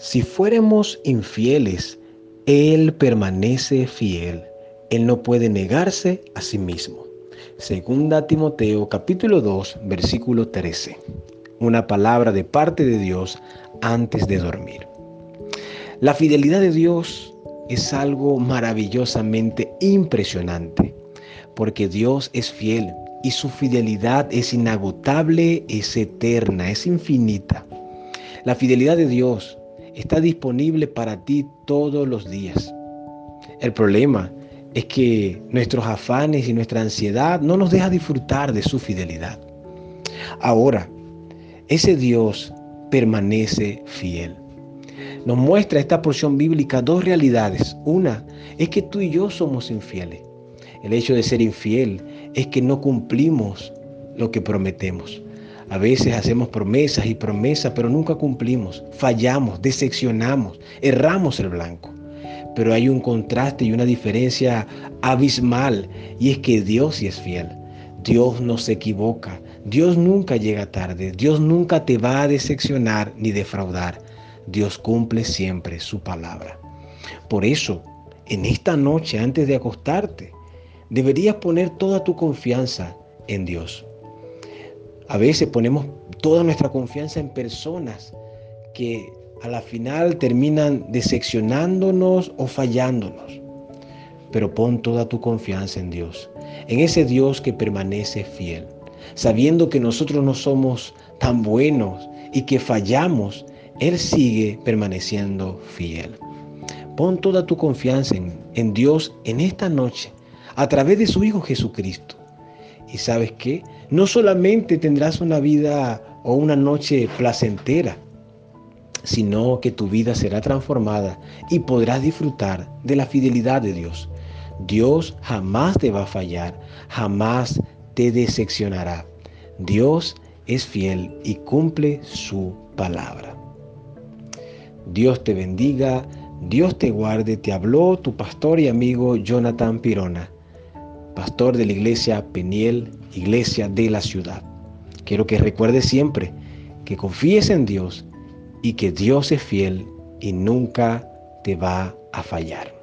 Si fuéramos infieles, Él permanece fiel. Él no puede negarse a sí mismo. Segunda Timoteo capítulo 2 versículo 13. Una palabra de parte de Dios antes de dormir. La fidelidad de Dios es algo maravillosamente impresionante, porque Dios es fiel y su fidelidad es inagotable, es eterna, es infinita. La fidelidad de Dios está disponible para ti todos los días. El problema es que nuestros afanes y nuestra ansiedad no nos deja disfrutar de su fidelidad. Ahora, ese Dios permanece fiel. Nos muestra esta porción bíblica dos realidades. Una es que tú y yo somos infieles. El hecho de ser infiel es que no cumplimos lo que prometemos. A veces hacemos promesas y promesas, pero nunca cumplimos. Fallamos, decepcionamos, erramos el blanco. Pero hay un contraste y una diferencia abismal y es que Dios sí es fiel. Dios no se equivoca. Dios nunca llega tarde. Dios nunca te va a decepcionar ni defraudar. Dios cumple siempre su palabra. Por eso, en esta noche, antes de acostarte, deberías poner toda tu confianza en Dios. A veces ponemos toda nuestra confianza en personas que a la final terminan decepcionándonos o fallándonos. Pero pon toda tu confianza en Dios, en ese Dios que permanece fiel, sabiendo que nosotros no somos tan buenos y que fallamos, Él sigue permaneciendo fiel. Pon toda tu confianza en, Dios en esta noche a través de su Hijo Jesucristo. Y sabes qué? No solamente tendrás una vida o una noche placentera, sino que tu vida será transformada y podrás disfrutar de la fidelidad de Dios. Dios jamás te va a fallar, jamás te decepcionará. Dios es fiel y cumple su palabra. Dios te bendiga, Dios te guarde, te habló tu pastor y amigo Jonathan Pirona pastor de la iglesia Peniel, iglesia de la ciudad. Quiero que recuerdes siempre que confíes en Dios y que Dios es fiel y nunca te va a fallar.